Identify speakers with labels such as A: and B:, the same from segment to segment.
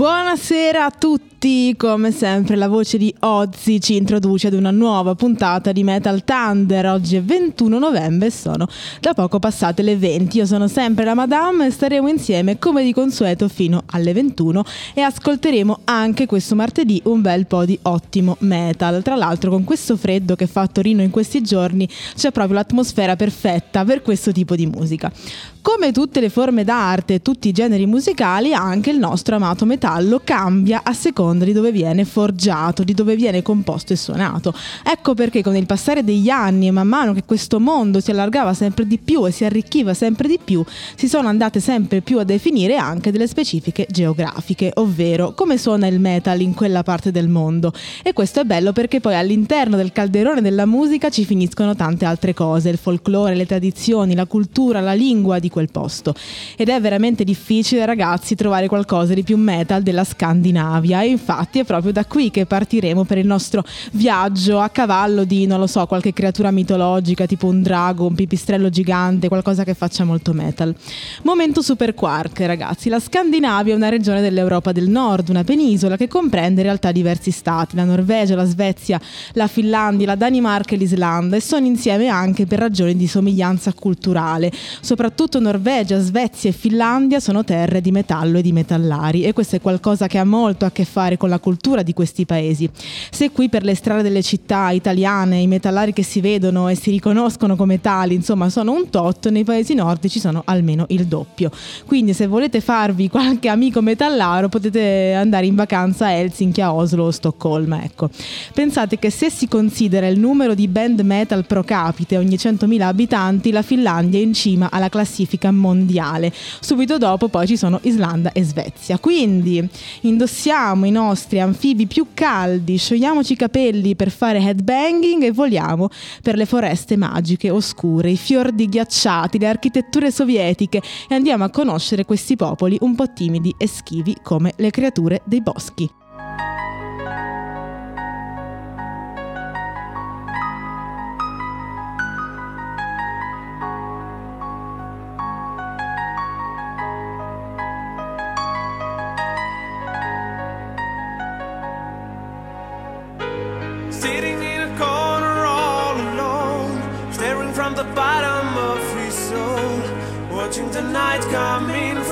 A: Buonasera a tutti, come sempre la voce di Ozzy ci introduce ad una nuova puntata di Metal Thunder. Oggi è 21 novembre e sono da poco passate le 20. Io sono sempre la Madame e staremo insieme come di consueto fino alle 21 e ascolteremo anche questo martedì un bel po' di ottimo metal. Tra l'altro con questo freddo che fa a Torino in questi giorni c'è proprio l'atmosfera perfetta per questo tipo di musica. Come tutte le forme d'arte e tutti i generi musicali, anche il nostro amato metallo cambia a seconda di dove viene forgiato, di dove viene composto e suonato. Ecco perché con il passare degli anni e man mano che questo mondo si allargava sempre di più e si arricchiva sempre di più, si sono andate sempre più a definire anche delle specifiche geografiche, ovvero come suona il metal in quella parte del mondo. E questo è bello perché poi all'interno del calderone della musica ci finiscono tante altre cose, il folklore, le tradizioni, la cultura, la lingua di quel posto. Ed è veramente difficile, ragazzi, trovare qualcosa di più metal della Scandinavia. E infatti è proprio da qui che partiremo per il nostro viaggio a cavallo di, non lo so, qualche creatura mitologica, tipo un drago, un pipistrello gigante, qualcosa che faccia molto metal. Momento super quark, ragazzi. La Scandinavia è una regione dell'Europa del Nord, una penisola che comprende in realtà diversi stati, la Norvegia, la Svezia, la Finlandia, la Danimarca e l'Islanda e sono insieme anche per ragioni di somiglianza culturale, soprattutto Norvegia, Svezia e Finlandia sono terre di metallo e di metallari e questo è qualcosa che ha molto a che fare con la cultura di questi paesi. Se qui per le strade delle città italiane i metallari che si vedono e si riconoscono come tali, insomma, sono un tot, nei paesi nordici sono almeno il doppio. Quindi se volete farvi qualche amico metallaro potete andare in vacanza a Helsinki, a Oslo o Stoccolma, ecco. Pensate che se si considera il numero di band metal pro capite ogni 100.000 abitanti, la Finlandia è in cima alla classifica mondiale. Subito dopo poi ci sono Islanda e Svezia. Quindi indossiamo i nostri anfibi più caldi, sciogliamoci i capelli per fare headbanging e voliamo per le foreste magiche, oscure, i fiordi ghiacciati, le architetture sovietiche e andiamo a conoscere questi popoli un po' timidi e schivi come le creature dei boschi.
B: night's coming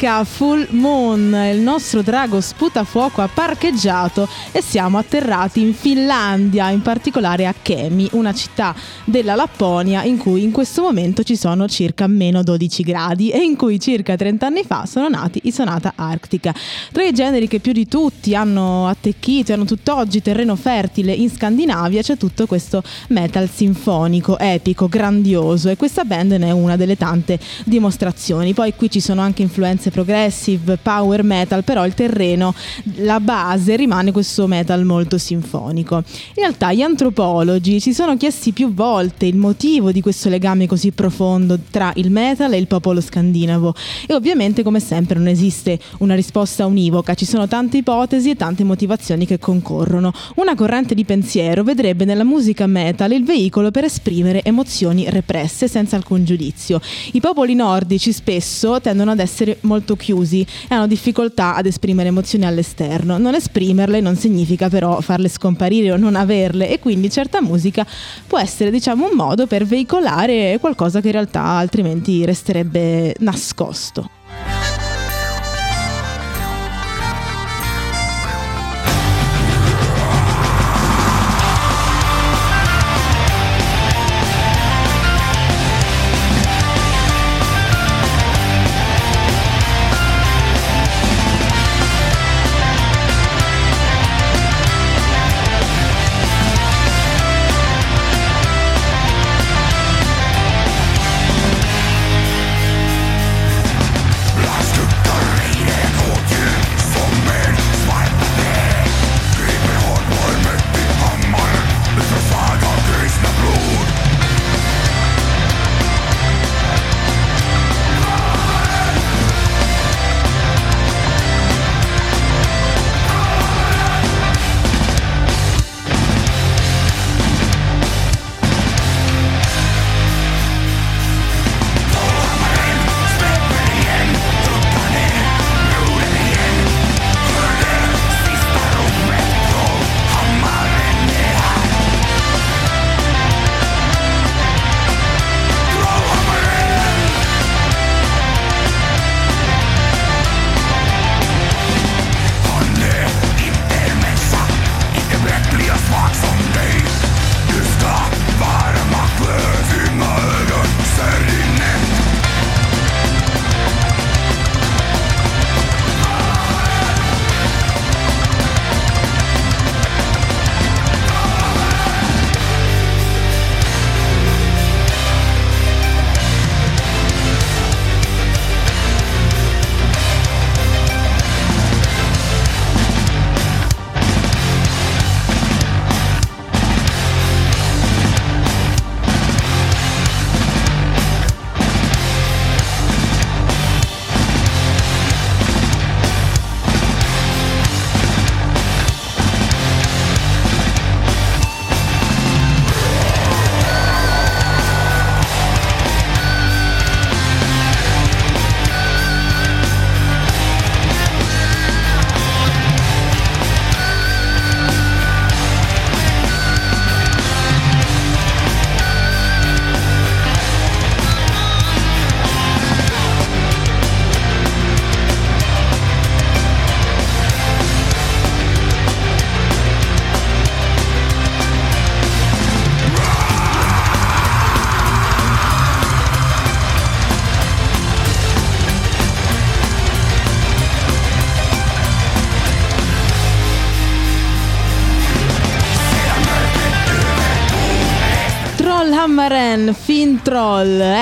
A: Arctica Full Moon, il nostro drago sputafuoco ha parcheggiato e siamo atterrati in Finlandia, in particolare a Kemi, una città della Lapponia in cui in questo momento ci sono circa meno 12 gradi e in cui circa 30 anni fa sono nati i Sonata Arctica. Tra i generi che più di tutti hanno attecchito e hanno tutt'oggi terreno fertile in Scandinavia c'è tutto questo metal sinfonico, epico, grandioso e questa band ne è una delle tante dimostrazioni. Poi qui ci sono anche influenze progressive, power metal, però il terreno, la base rimane questo metal molto sinfonico. In realtà gli antropologi si sono chiesti più volte il motivo di questo legame così profondo tra il metal e il popolo scandinavo e ovviamente come sempre non esiste una risposta univoca, ci sono tante ipotesi e tante motivazioni che concorrono. Una corrente di pensiero vedrebbe nella musica metal il veicolo per esprimere emozioni represse senza alcun giudizio. I popoli nordici spesso tendono ad essere molto chiusi e hanno difficoltà ad esprimere emozioni all'esterno. Non esprimerle non significa però farle scomparire o non averle e quindi certa musica può essere diciamo un modo per veicolare qualcosa che in realtà altrimenti resterebbe nascosto.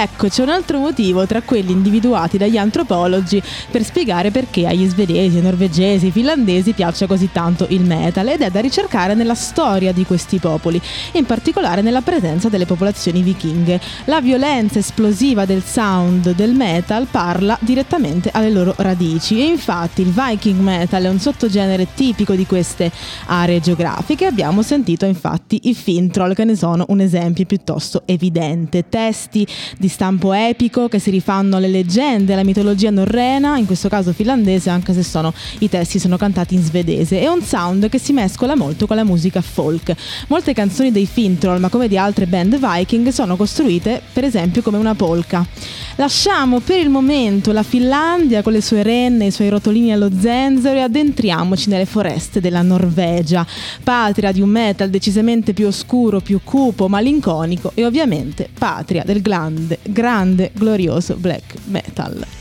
A: Ecco, c'è un altro motivo tra quelli individuati dagli antropologi per spiegare perché agli svedesi, norvegesi, finlandesi piaccia così tanto il metal ed è da ricercare nella storia di questi popoli, in particolare nella presenza delle popolazioni vichinghe. La violenza esplosiva del sound del metal parla direttamente alle loro radici e infatti il viking metal è un sottogenere tipico di queste aree geografiche. Abbiamo sentito infatti i Fintroll che ne sono un esempio piuttosto evidente. Testi di stampo epico che si rifanno alle leggende, alla mitologia norrena, in questo caso finlandese, anche se sono, i testi sono cantati in svedese, e un sound che si mescola molto con la musica folk. Molte canzoni dei Fintroll, ma come di altre band viking, sono costruite per esempio come una polka. Lasciamo per il momento la Finlandia con le sue renne, i suoi rotolini allo zenzero e addentriamoci nelle foreste della Norvegia, patria di un metal decisamente più oscuro, più cupo, malinconico e ovviamente patria del grande, grande, glorioso black metal.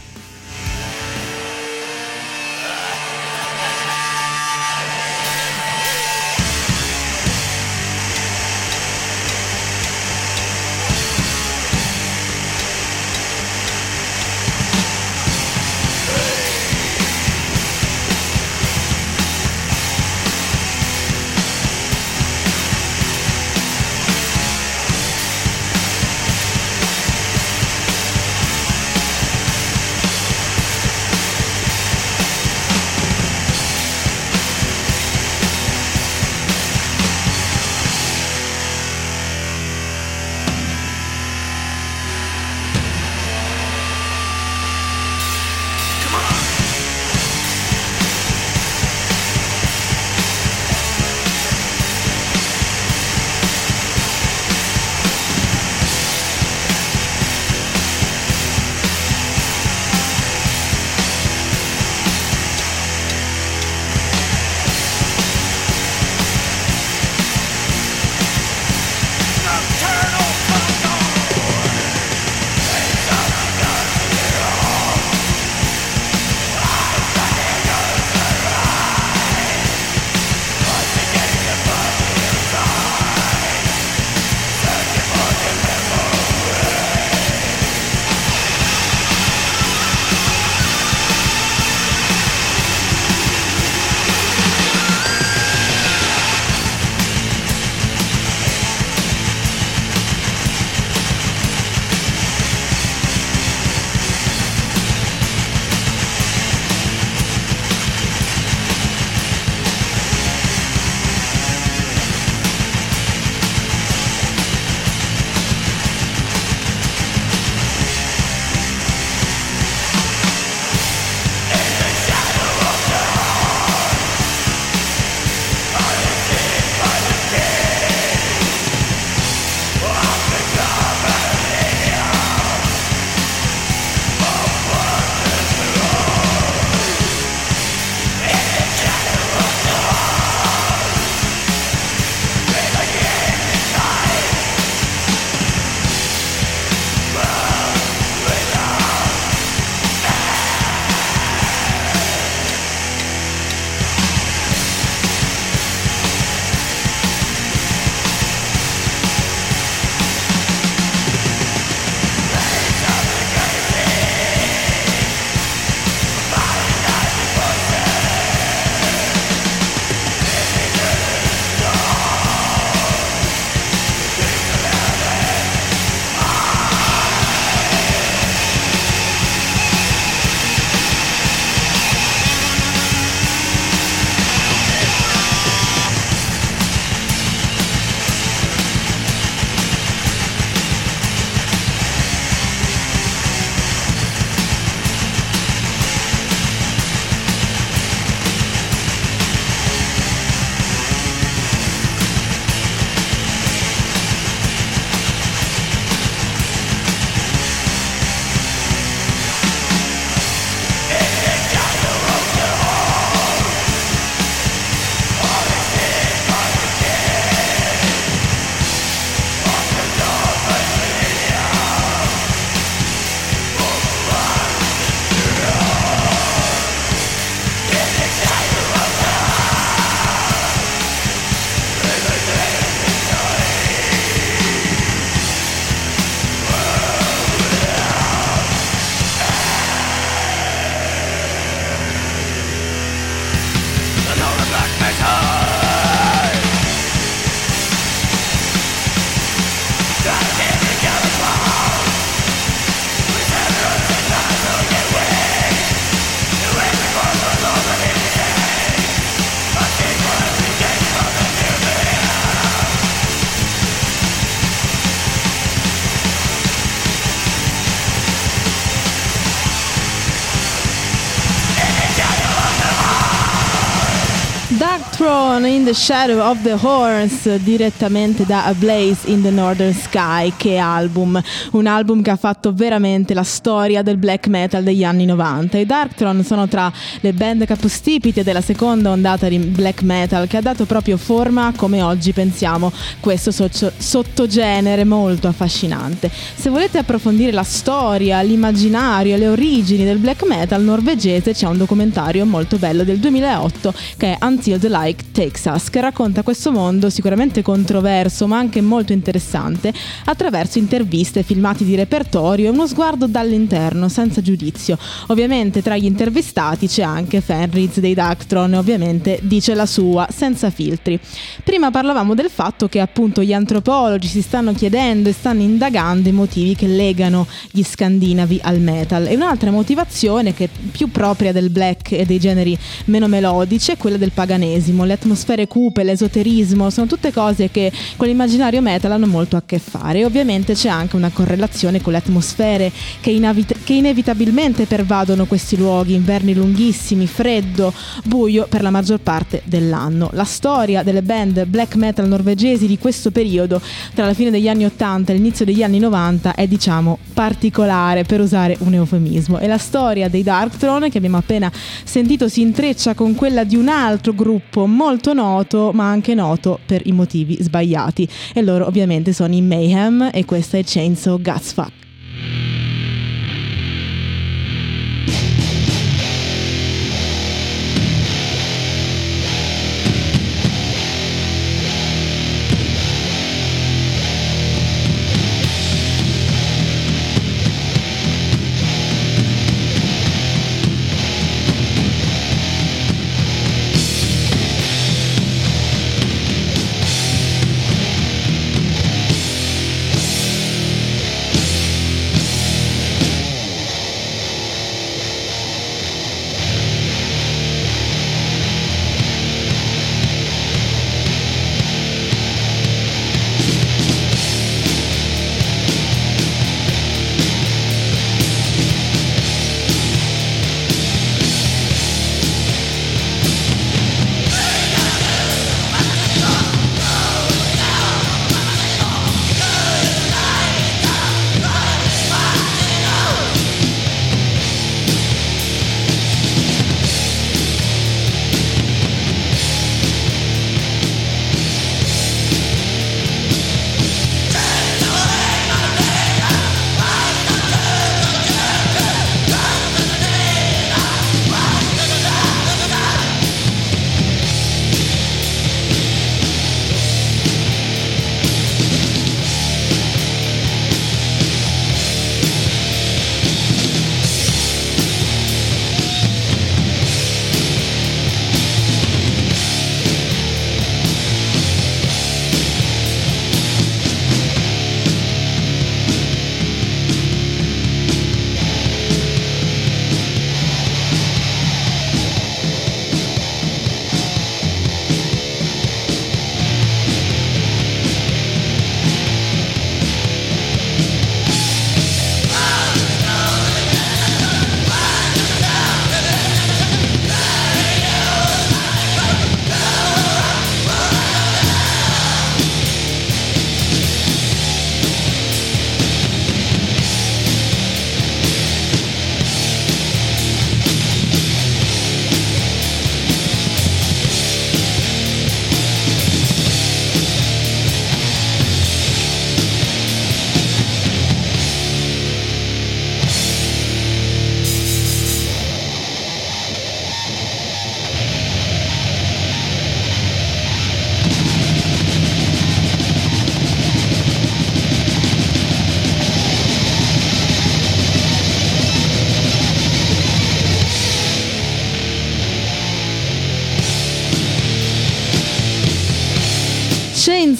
A: Throne in the Shadow of the Horns direttamente da A Blaze in the Northern Sky. Che album. Un album che ha fatto veramente la storia del black metal degli anni 90 i Darkthrone sono tra le band capostipite della seconda ondata di black metal che ha dato proprio forma come oggi pensiamo questo socio- sottogenere molto affascinante. Se volete approfondire la storia l'immaginario le origini del black metal norvegese c'è un documentario molto bello del 2008 che è Until the Like Texas, che racconta questo mondo sicuramente controverso ma anche molto interessante attraverso interviste, filmati di repertorio e uno sguardo dall'interno, senza giudizio. Ovviamente tra gli intervistati c'è anche Fenriz dei Dactron e ovviamente dice la sua, senza filtri. Prima parlavamo del fatto che appunto gli antropologi si stanno chiedendo e stanno indagando i motivi che legano gli scandinavi al metal e un'altra motivazione che è più propria del black e dei generi meno melodici è quella del paganesimo le atmosfere cupe, l'esoterismo, sono tutte cose che con l'immaginario metal hanno molto a che fare e ovviamente c'è anche una correlazione con le atmosfere che, inavit- che inevitabilmente pervadono questi luoghi, inverni lunghissimi, freddo, buio per la maggior parte dell'anno. La storia delle band black metal norvegesi di questo periodo, tra la fine degli anni 80 e l'inizio degli anni 90, è diciamo particolare per usare un eufemismo e la storia dei Darkthrone che abbiamo appena sentito si intreccia con quella di un altro gruppo molto noto ma anche noto per i motivi sbagliati e loro ovviamente sono i Mayhem e questa è Chainsaw Gutsfuck.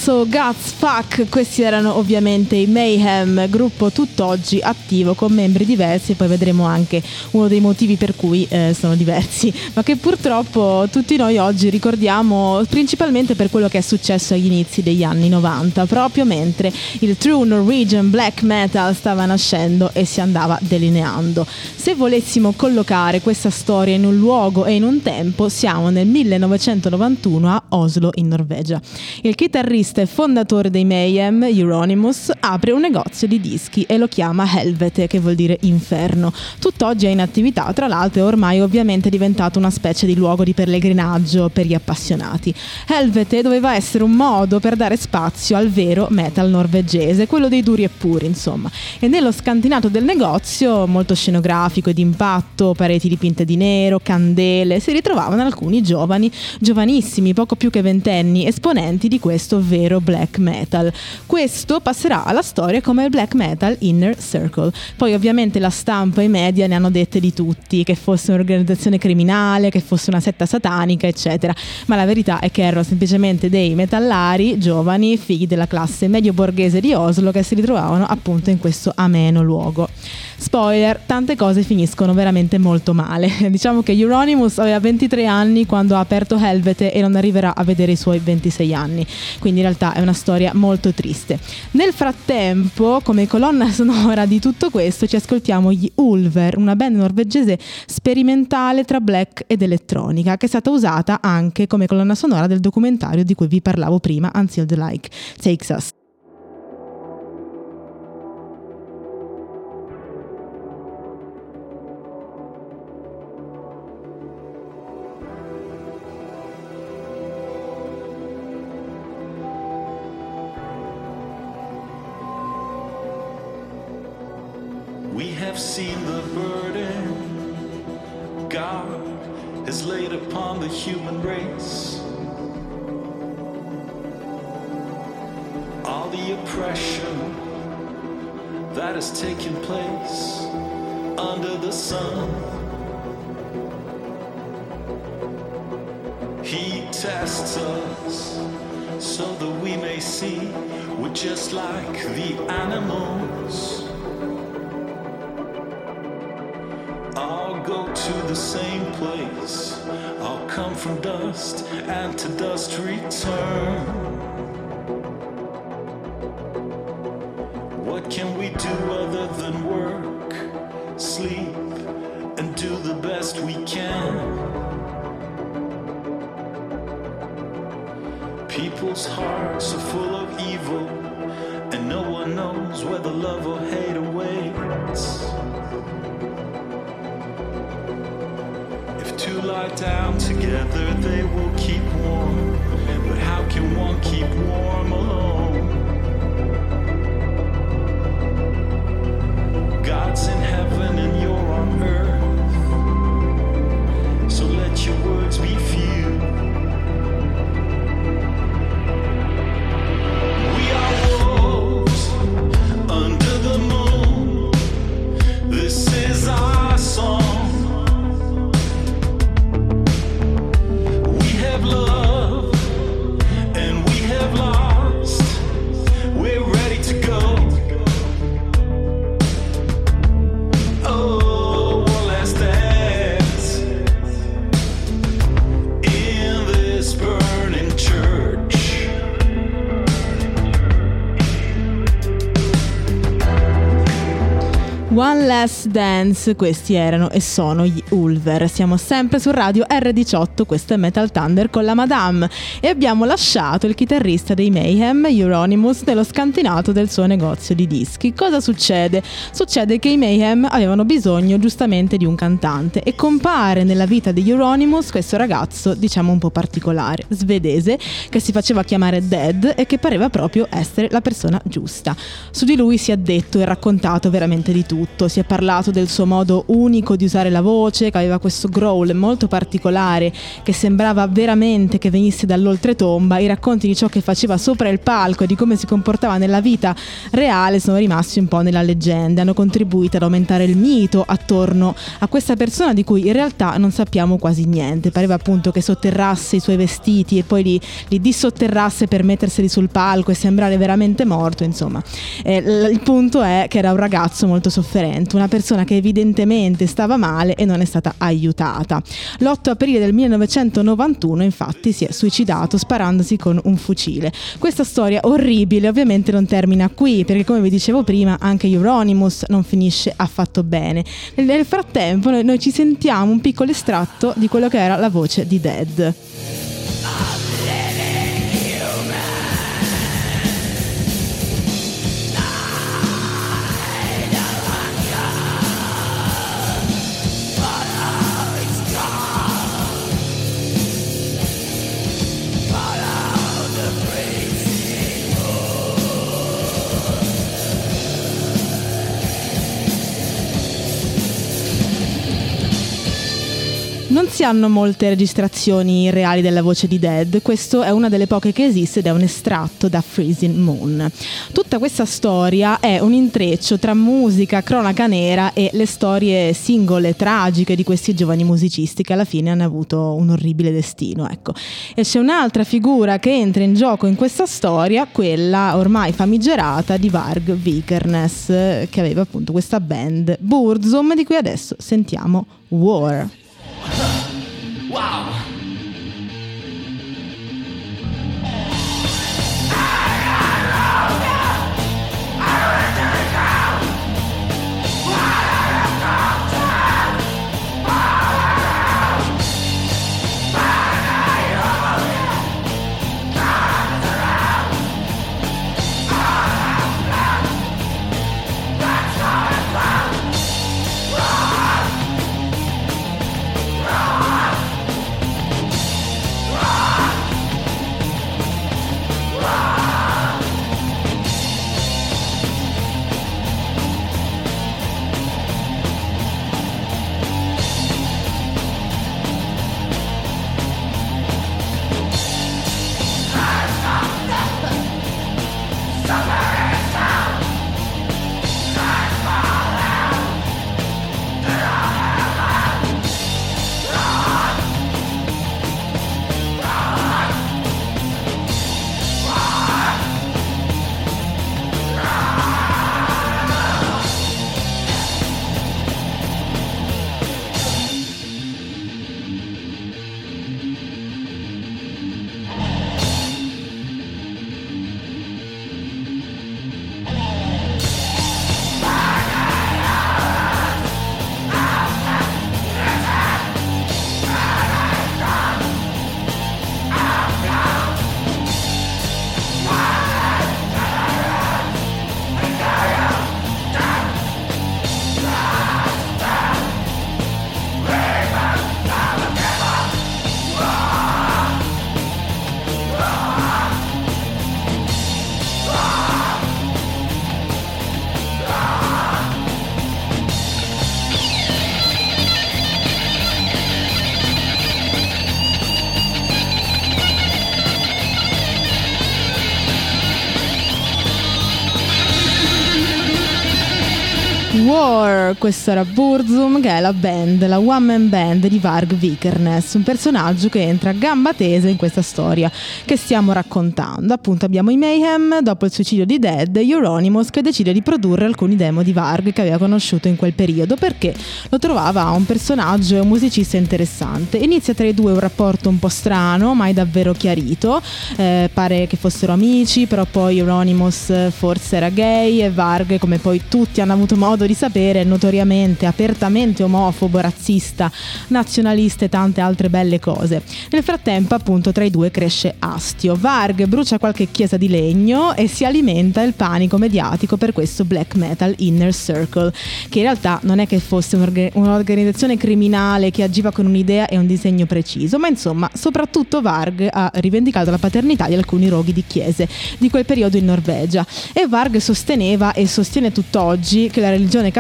A: Guts Fuck, questi erano ovviamente i Mayhem, gruppo tutt'oggi attivo con membri diversi e poi vedremo anche uno dei motivi per cui eh, sono diversi, ma che purtroppo tutti noi oggi ricordiamo principalmente per quello che è successo agli inizi degli anni 90, proprio mentre il True Norwegian Black Metal stava nascendo e si andava delineando. Se volessimo collocare questa storia in un luogo e in un tempo, siamo nel 1991 a Oslo in Norvegia. Il chitarrista e fondatore dei Mayhem, Euronymous, apre un negozio di dischi e lo chiama Helvete, che vuol dire inferno. Tutt'oggi è in attività, tra l'altro è ormai ovviamente diventato una specie di luogo di pellegrinaggio per gli appassionati. Helvete doveva essere un modo per dare spazio al vero metal norvegese, quello dei duri e puri, insomma. E nello scantinato del negozio, molto scenografico e d'impatto, pareti dipinte di nero, candele, si ritrovavano alcuni giovani, giovanissimi, poco più che ventenni, esponenti di questo vero black metal. Questo passerà alla storia come il black metal inner circle. Poi ovviamente la stampa e i media ne hanno dette di tutti, che fosse un'organizzazione criminale, che fosse una setta satanica, eccetera. Ma la verità è che erano semplicemente dei metallari giovani, figli della classe medio borghese di Oslo, che si ritrovavano appunto in questo ameno luogo. Spoiler, tante cose finiscono veramente molto male. diciamo che Euronymous aveva 23 anni quando ha aperto Helvete e non arriverà a vedere i suoi 26 anni. Quindi in realtà è una storia molto triste. Nel frattempo, come colonna sonora di tutto questo, ci ascoltiamo gli Ulver, una band norvegese sperimentale tra black ed elettronica, che è stata usata anche come colonna sonora del documentario di cui vi parlavo prima, Until the Like Takes Us.
C: Have seen the burden God has laid upon the human race. All the oppression that has taken place under the sun. He tests us so that we may see we're just like the animals. To the same place. I'll come from dust and to dust return. Together,
A: One Last Dance, questi erano e sono gli Ulver. Siamo sempre su radio R18, questo è Metal Thunder con la Madame e abbiamo lasciato il chitarrista dei Mayhem, Euronymous, nello scantinato del suo negozio di dischi. Cosa succede? Succede che i Mayhem avevano bisogno giustamente di un cantante e compare nella vita di Euronymous questo ragazzo, diciamo un po' particolare, svedese, che si faceva chiamare Dead e che pareva proprio essere la persona giusta. Su di lui si è detto e raccontato veramente di tutto tutto. Si è parlato del suo modo unico di usare la voce, che aveva questo growl molto particolare che sembrava veramente che venisse dall'oltretomba. I racconti di ciò che faceva sopra il palco e di come si comportava nella vita reale sono rimasti un po' nella leggenda, hanno contribuito ad aumentare il mito attorno a questa persona di cui in realtà non sappiamo quasi niente. Pareva appunto che sotterrasse i suoi vestiti e poi li, li dissotterrasse per metterseli sul palco e sembrare veramente morto, insomma. Eh, il punto è che era un ragazzo molto sofferente, una persona che evidentemente stava male e non è stata aiutata. L'8 aprile del 1991 infatti si è suicidato sparandosi con un fucile. Questa storia orribile ovviamente non termina qui perché come vi dicevo prima anche Euronymous non finisce affatto bene. Nel frattempo noi, ci sentiamo un piccolo estratto di quello che era la voce di Dead. Si hanno molte registrazioni reali della voce di Dead, questo è una delle poche che esiste ed è un estratto da Freezing Moon. Tutta questa storia è un intreccio tra musica, cronaca nera e le storie singole, tragiche di questi giovani musicisti che alla fine hanno avuto un orribile destino. Ecco. E c'è un'altra figura che entra in gioco in questa storia, quella ormai famigerata di Varg Vikernes, che aveva appunto questa band Burzum, di cui adesso sentiamo War.
D: Wow.
A: Questo era Burzum che è la band, la one man band di Varg Vikernes, un personaggio che entra a gamba tesa in questa storia che stiamo raccontando. Appunto abbiamo i Mayhem, dopo il suicidio di Dead, Euronymous che decide di produrre alcuni demo di Varg che aveva conosciuto in quel periodo perché lo trovava un personaggio e un musicista interessante. Inizia tra i due un rapporto un po' strano, mai davvero chiarito, eh, pare che fossero amici, però poi Euronymous forse era gay e Varg, come poi tutti hanno avuto modo di sapere, è notoriamente, apertamente omofobo, razzista, nazionalista e tante altre belle cose. Nel frattempo, appunto, tra i due cresce astio. Varg brucia qualche chiesa di legno e si alimenta il panico mediatico per questo black metal inner circle, che in realtà non è che fosse un'orga- un'organizzazione criminale che agiva con un'idea e un disegno preciso, ma insomma, soprattutto Varg ha rivendicato la paternità di alcuni roghi di chiese di quel periodo in Norvegia e Varg sosteneva e sostiene tutt'oggi che la religione religione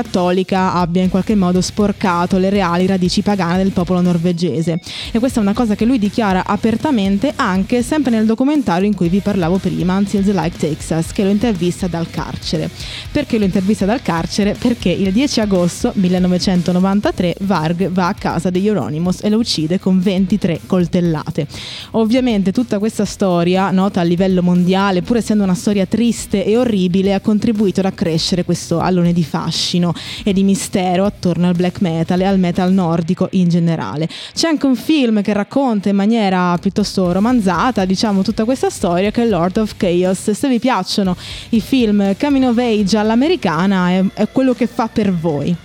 A: cattolica abbia in qualche modo sporcato le reali radici pagane del popolo norvegese. E questa è una cosa che lui dichiara apertamente anche sempre nel documentario in cui vi parlavo prima, Until the Light Takes Us, che lo intervista dal carcere. Perché lo intervista dal carcere? Perché il 10 agosto 1993 Varg va a casa degli Euronymous e lo uccide con 23 coltellate. Ovviamente tutta questa storia, nota a livello mondiale, pur essendo una storia triste e orribile, ha contribuito ad accrescere questo allone di fascino e di mistero attorno al black metal e al metal nordico in generale. C'è anche un film che racconta in maniera piuttosto romanzata, diciamo, tutta questa storia che è Lord of Chaos. Se vi piacciono i film coming of all'americana è, è quello che fa per voi.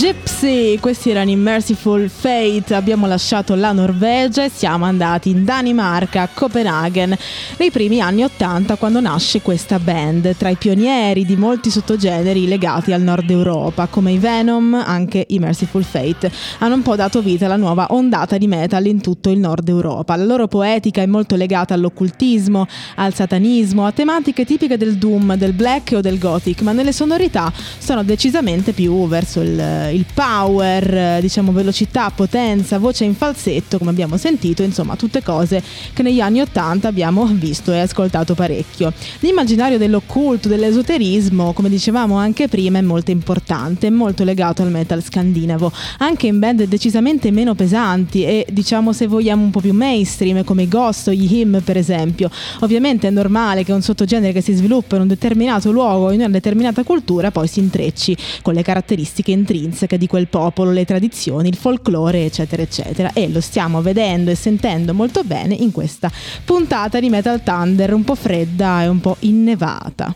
B: Gypsy,
A: questi erano i Merciful Fate, abbiamo lasciato la Norvegia e siamo andati in Danimarca, a Copenaghen, nei primi anni 80 quando nasce questa band, tra i pionieri di molti sottogeneri legati al nord Europa, come i Venom, anche i Merciful Fate, hanno un po' dato vita alla nuova ondata di metal in tutto il nord Europa. La loro poetica è molto legata all'occultismo, al satanismo, a tematiche tipiche del doom, del black o del gothic, ma nelle sonorità sono decisamente più verso il, il power, diciamo velocità, potenza, voce in falsetto, come abbiamo sentito, insomma tutte cose che negli anni 80 abbiamo visto e ascoltato parecchio. L'immaginario dell'occulto, dell'esoterismo, come dicevamo anche prima, è molto importante, molto legato al metal scandinavo, anche in band decisamente meno pesanti e diciamo se vogliamo un po' più mainstream come i Ghost o gli Him per esempio. Ovviamente è normale che un sottogenere che si sviluppa in un determinato luogo, in una determinata cultura, poi si intrecci con le caratteristiche intrinseche di quel popolo, le tradizioni, il folklore, eccetera, eccetera. E lo stiamo vedendo e sentendo molto bene in questa puntata di Metal Thunder, un po' fredda e un po' innevata.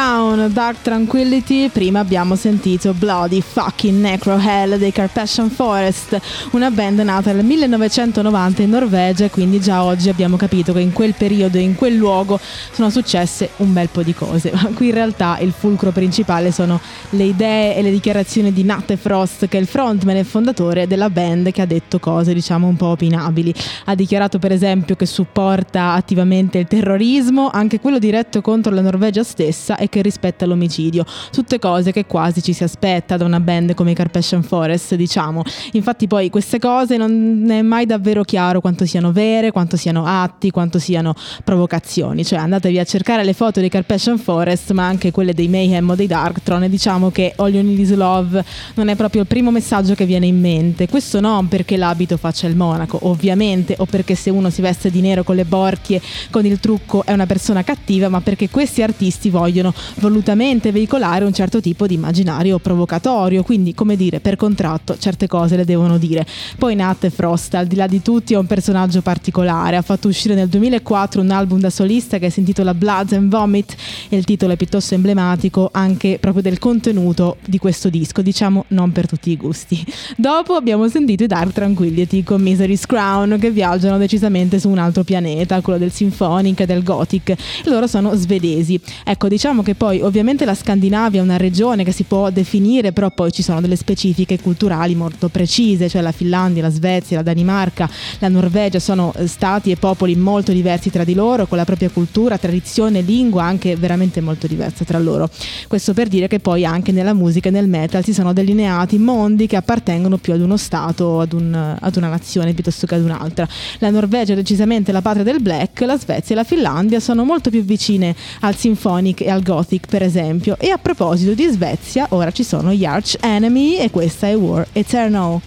A: Crown, Dark Tranquility. Prima abbiamo sentito Bloody Fucking Necro Hell dei Carpathian Forest, una band nata nel 1990 in Norvegia. Quindi già oggi abbiamo capito che in quel periodo e in quel luogo sono successe un bel po' di cose. Ma qui in realtà il fulcro principale sono le idee e le dichiarazioni di Nate Frost, che è il frontman e fondatore della band, che ha detto cose diciamo un po' opinabili. Ha dichiarato per esempio che supporta attivamente il terrorismo, anche quello diretto contro la Norvegia stessa e che rispetta l'omicidio. Tutte cose che quasi ci si aspetta da una band come i Carpathian Forest, diciamo. Infatti poi queste cose non è mai davvero chiaro quanto siano vere, quanto siano atti, quanto siano provocazioni. Cioè andatevi a cercare le foto dei Carpathian Forest, ma anche quelle dei Mayhem o dei Darktron e diciamo che All You Need Is Love non è proprio il primo messaggio che viene in mente. Questo non perché l'abito faccia il monaco, ovviamente, o perché se uno si veste di nero con le borchie, con il trucco è una persona cattiva, ma perché questi artisti vogliono volutamente veicolare un certo tipo di immaginario provocatorio, quindi come dire, per contratto certe cose le devono dire. Poi Nat Frost, al di là di tutti, è un personaggio particolare, ha fatto uscire nel 2004 un album da solista che si intitola Bloods and Vomit e il titolo è piuttosto emblematico anche proprio del contenuto di questo disco, diciamo non per tutti i gusti. Dopo abbiamo sentito i Dark Tranquility con Misery's Crown che viaggiano decisamente su un altro pianeta, quello del symphonic e del gothic, loro sono svedesi. Ecco, diciamo che poi ovviamente la Scandinavia è una regione che si può definire, però poi ci sono delle specifiche culturali molto precise, cioè la Finlandia, la Svezia, la Danimarca, la Norvegia sono eh, stati e popoli molto diversi tra di loro, con la propria cultura, tradizione, lingua anche veramente molto diversa tra loro. Questo per dire che poi anche nella musica e nel metal si sono delineati mondi che appartengono più ad uno stato, ad, un- ad una nazione piuttosto che ad un'altra. La Norvegia è decisamente la patria del black, la Svezia e la Finlandia sono molto più vicine al symphonic e al gothic per esempio. E a proposito di Svezia, ora ci sono gli Arch Enemy e questa è War Eternal.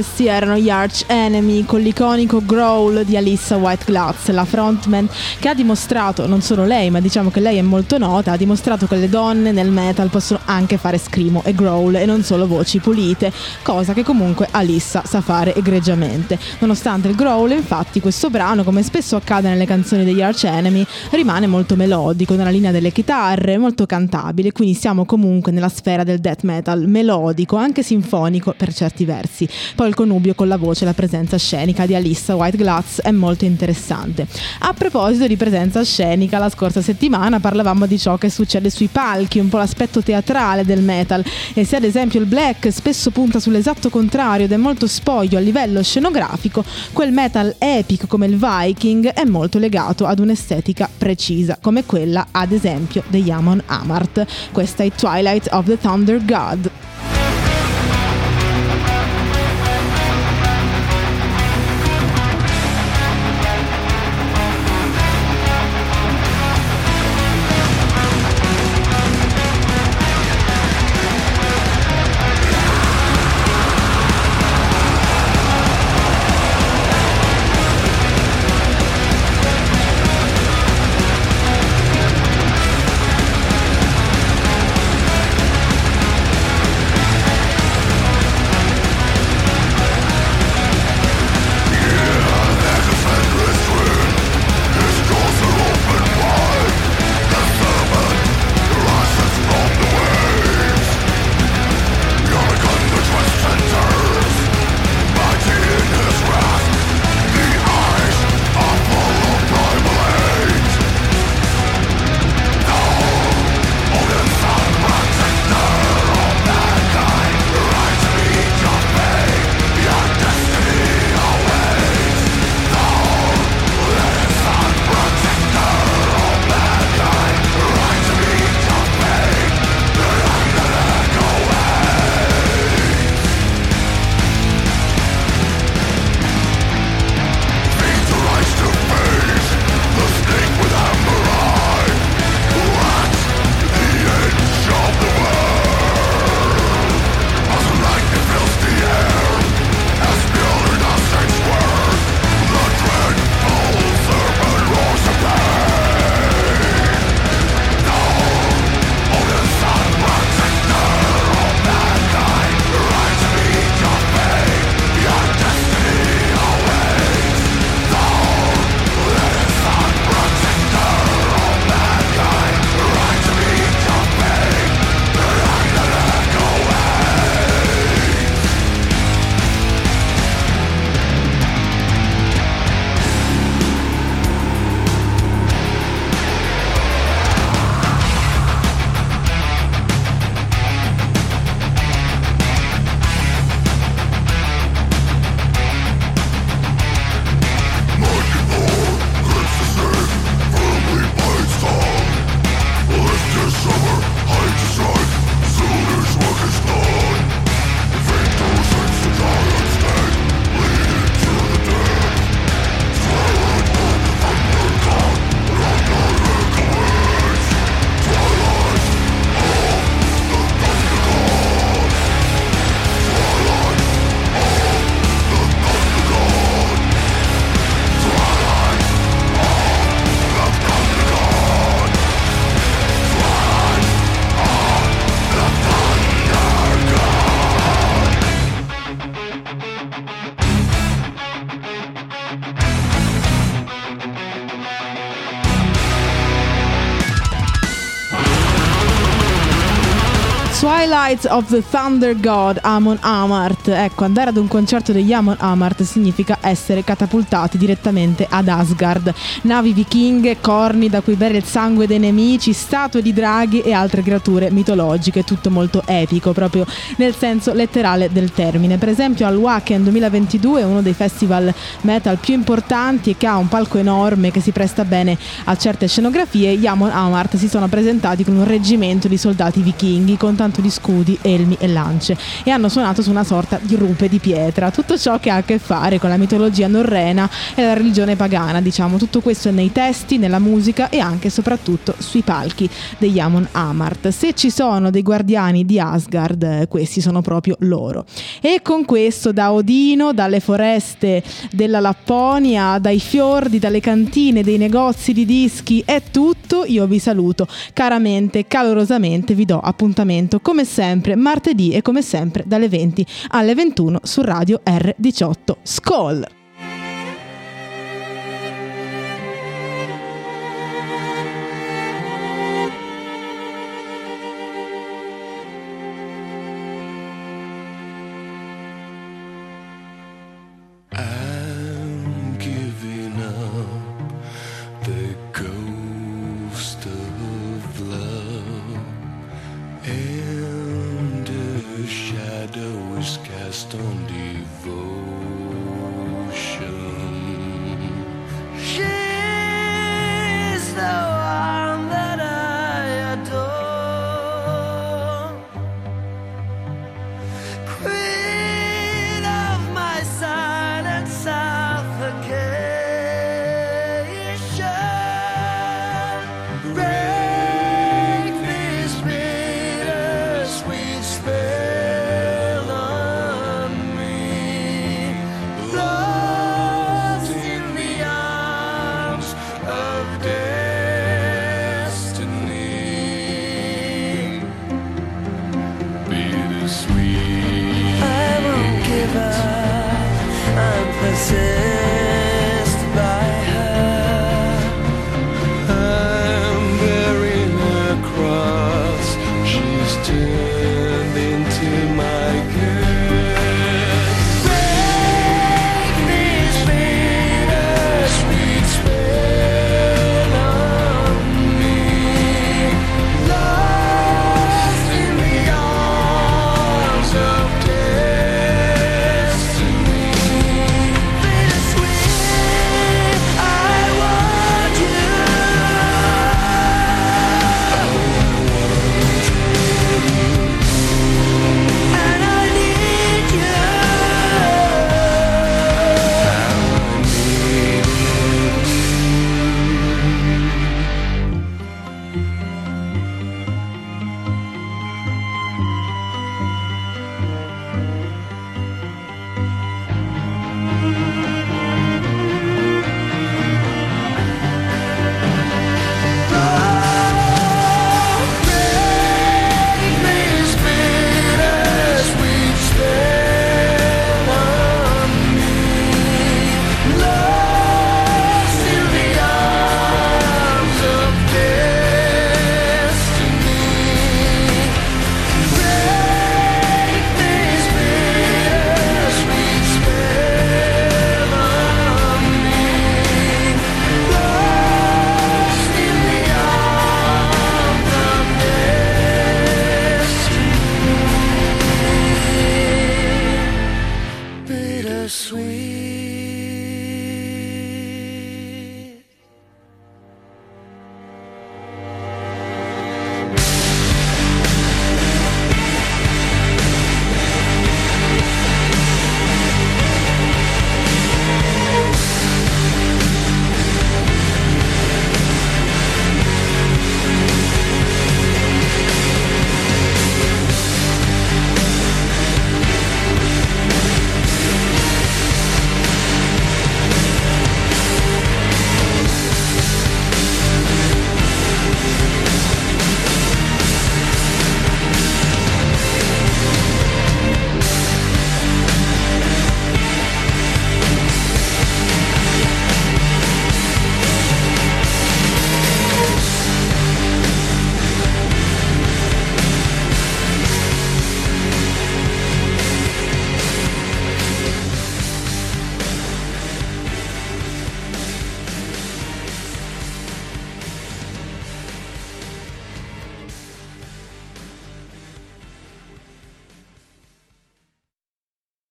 A: Eternal, questi erano gli Arch Enemy con l'iconico growl di Alissa White Glutz, la frontman che ha dimostrato, non solo lei, ma diciamo che lei è molto nota, ha dimostrato che le donne nel metal possono anche fare scrimo e growl e non solo voci pulite, cosa che comunque Alissa sa fare egregiamente. Nonostante il growl, infatti, questo brano, come spesso accade nelle canzoni degli Arch Enemy, rimane molto melodico, nella linea delle chitarre, molto cantabile, quindi siamo comunque nella sfera del death metal melodico, anche sinfonico per certi versi. Poi il connubio con la voce e la presenza scenica di Alissa White Glutz è molto interessante. A proposito di presenza scenica, la scorsa settimana parlavamo di ciò che succede sui palchi, un po' l'aspetto teatrale del metal e se ad esempio il black spesso punta sull'esatto contrario ed è molto spoglio a livello scenografico, quel metal epic come il Viking è molto legato ad un'estetica precisa, come quella ad esempio degli Amon Amart. Questa è Twilight of the Thunder God. Twilight of the Thunder God Amon Amart. Ecco, andare ad un concerto degli Amon Amart significa essere catapultati direttamente ad Asgard. Navi vichinghe, corni da cui bere il sangue dei nemici, statue di draghi e altre creature mitologiche, tutto molto epico, proprio nel senso letterale del termine. Per esempio al Wacken 2022, uno dei festival metal più importanti e che ha un palco enorme che si presta bene a certe scenografie, gli Amon Amart si sono presentati con un reggimento di soldati vichinghi con tanto di scudi, elmi e lance e hanno suonato su una sorta di rupe di pietra. Tutto ciò che ha a che fare con la mitologia norrena e la religione pagana, diciamo, tutto questo è nei testi, nella musica e anche e soprattutto sui palchi degli Amon Amart. Se ci sono dei guardiani di Asgard, questi sono proprio loro. E con questo da Odino, dalle foreste della Lapponia, dai fiordi, dalle cantine, dei negozi di dischi, è tutto. Io vi saluto caramente, calorosamente, vi do appuntamento come sempre martedì e come sempre dalle 20 alle 21 su Radio R18. Skol!